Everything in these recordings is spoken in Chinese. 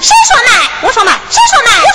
谁说卖我说卖谁说卖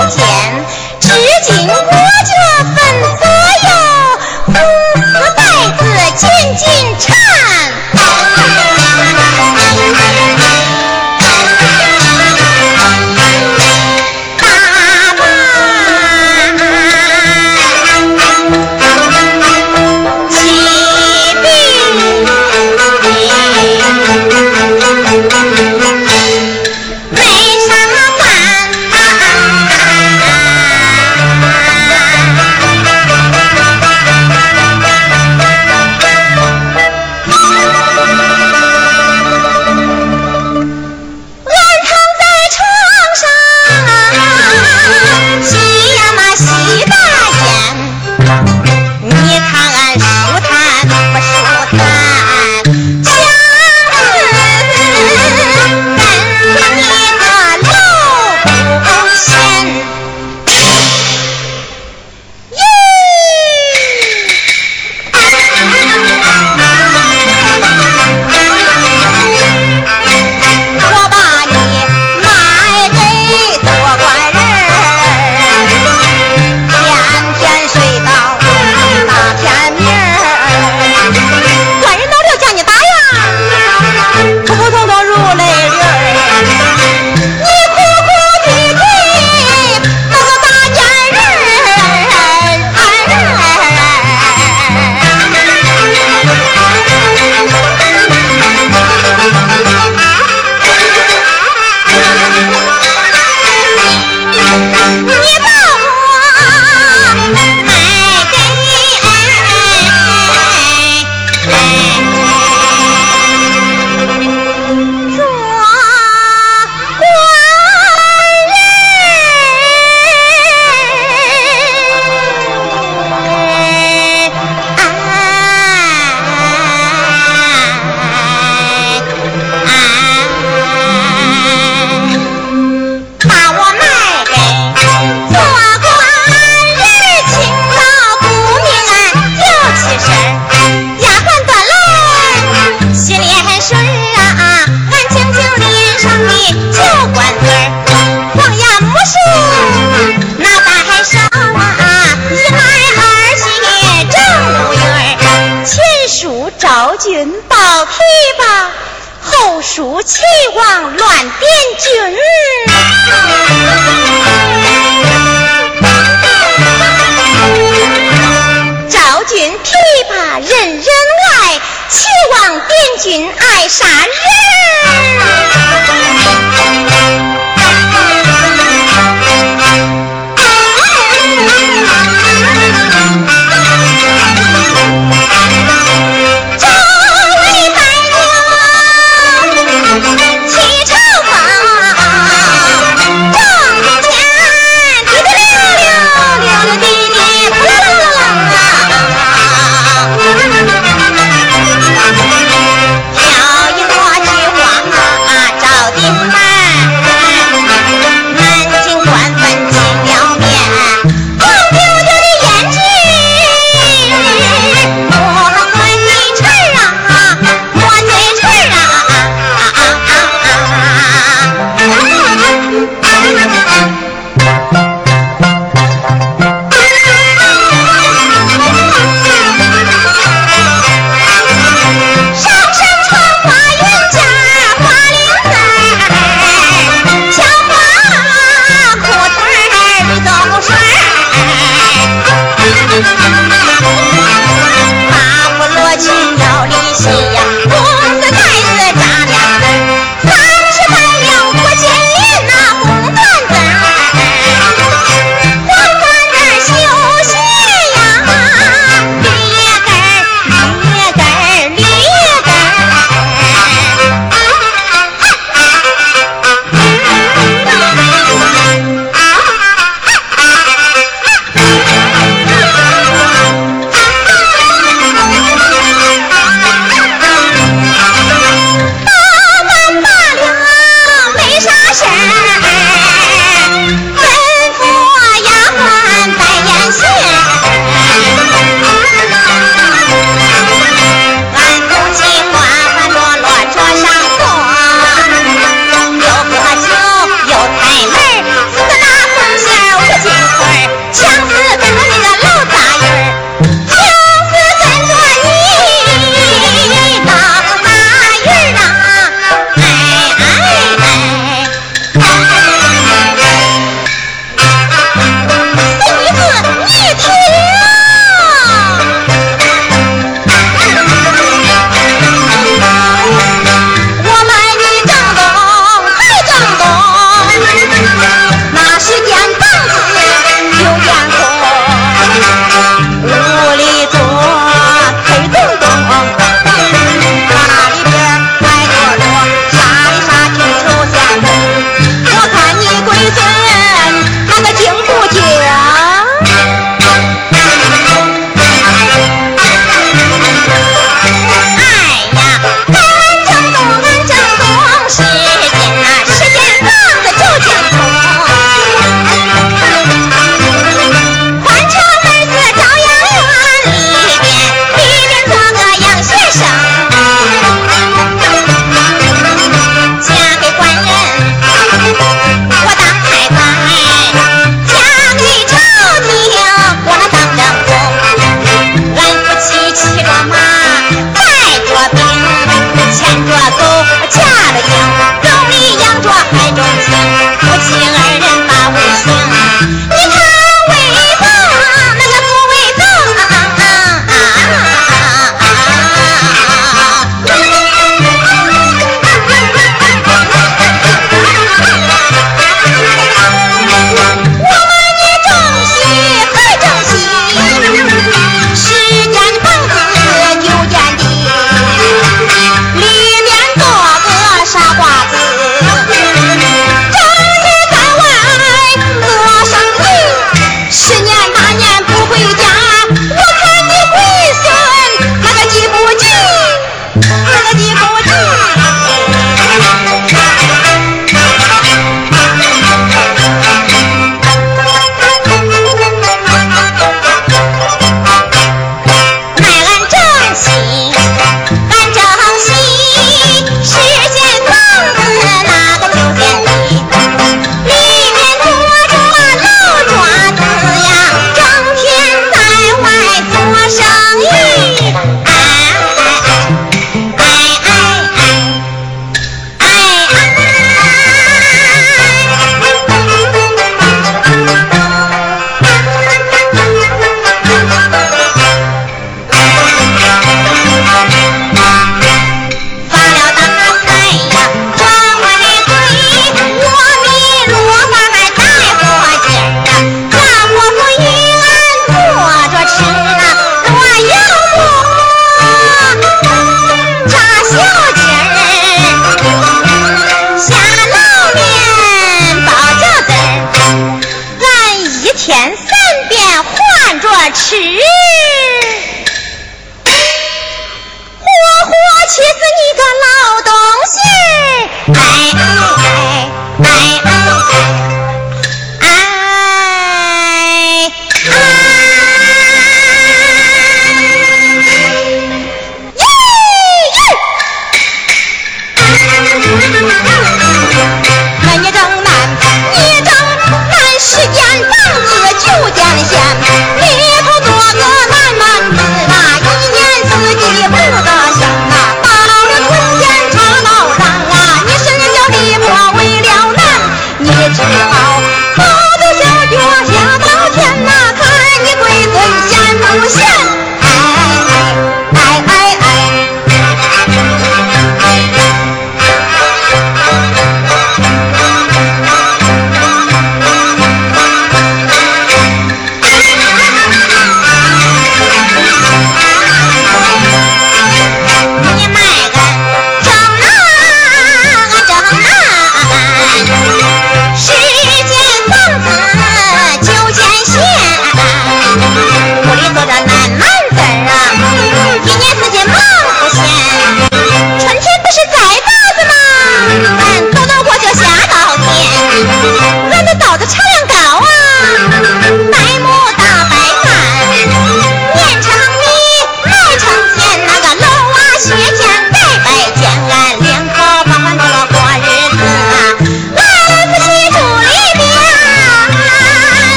没啥管。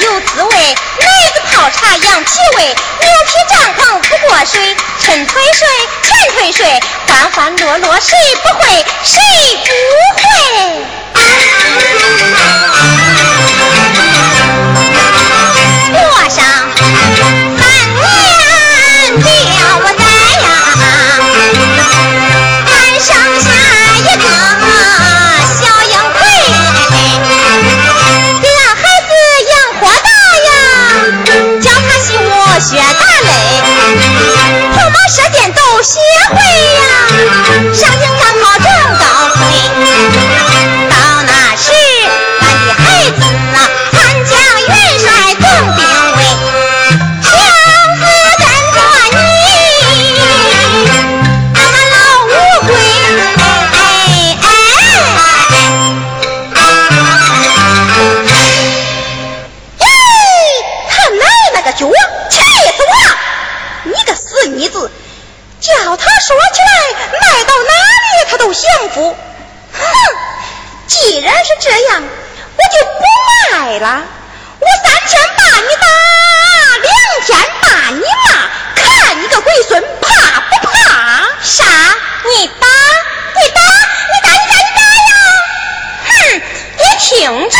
有滋味奶子泡茶养脾胃牛皮帐篷不过水伸腿睡全腿睡欢欢乐乐谁不会谁不会？协会呀！上。说起来，卖到哪里他都幸福。哼，既然是这样，我就不卖了。我三天把你打，两天把你骂，看你个龟孙怕不怕？啥？你打？你打？你打？你打？你打呀！哼，你听着。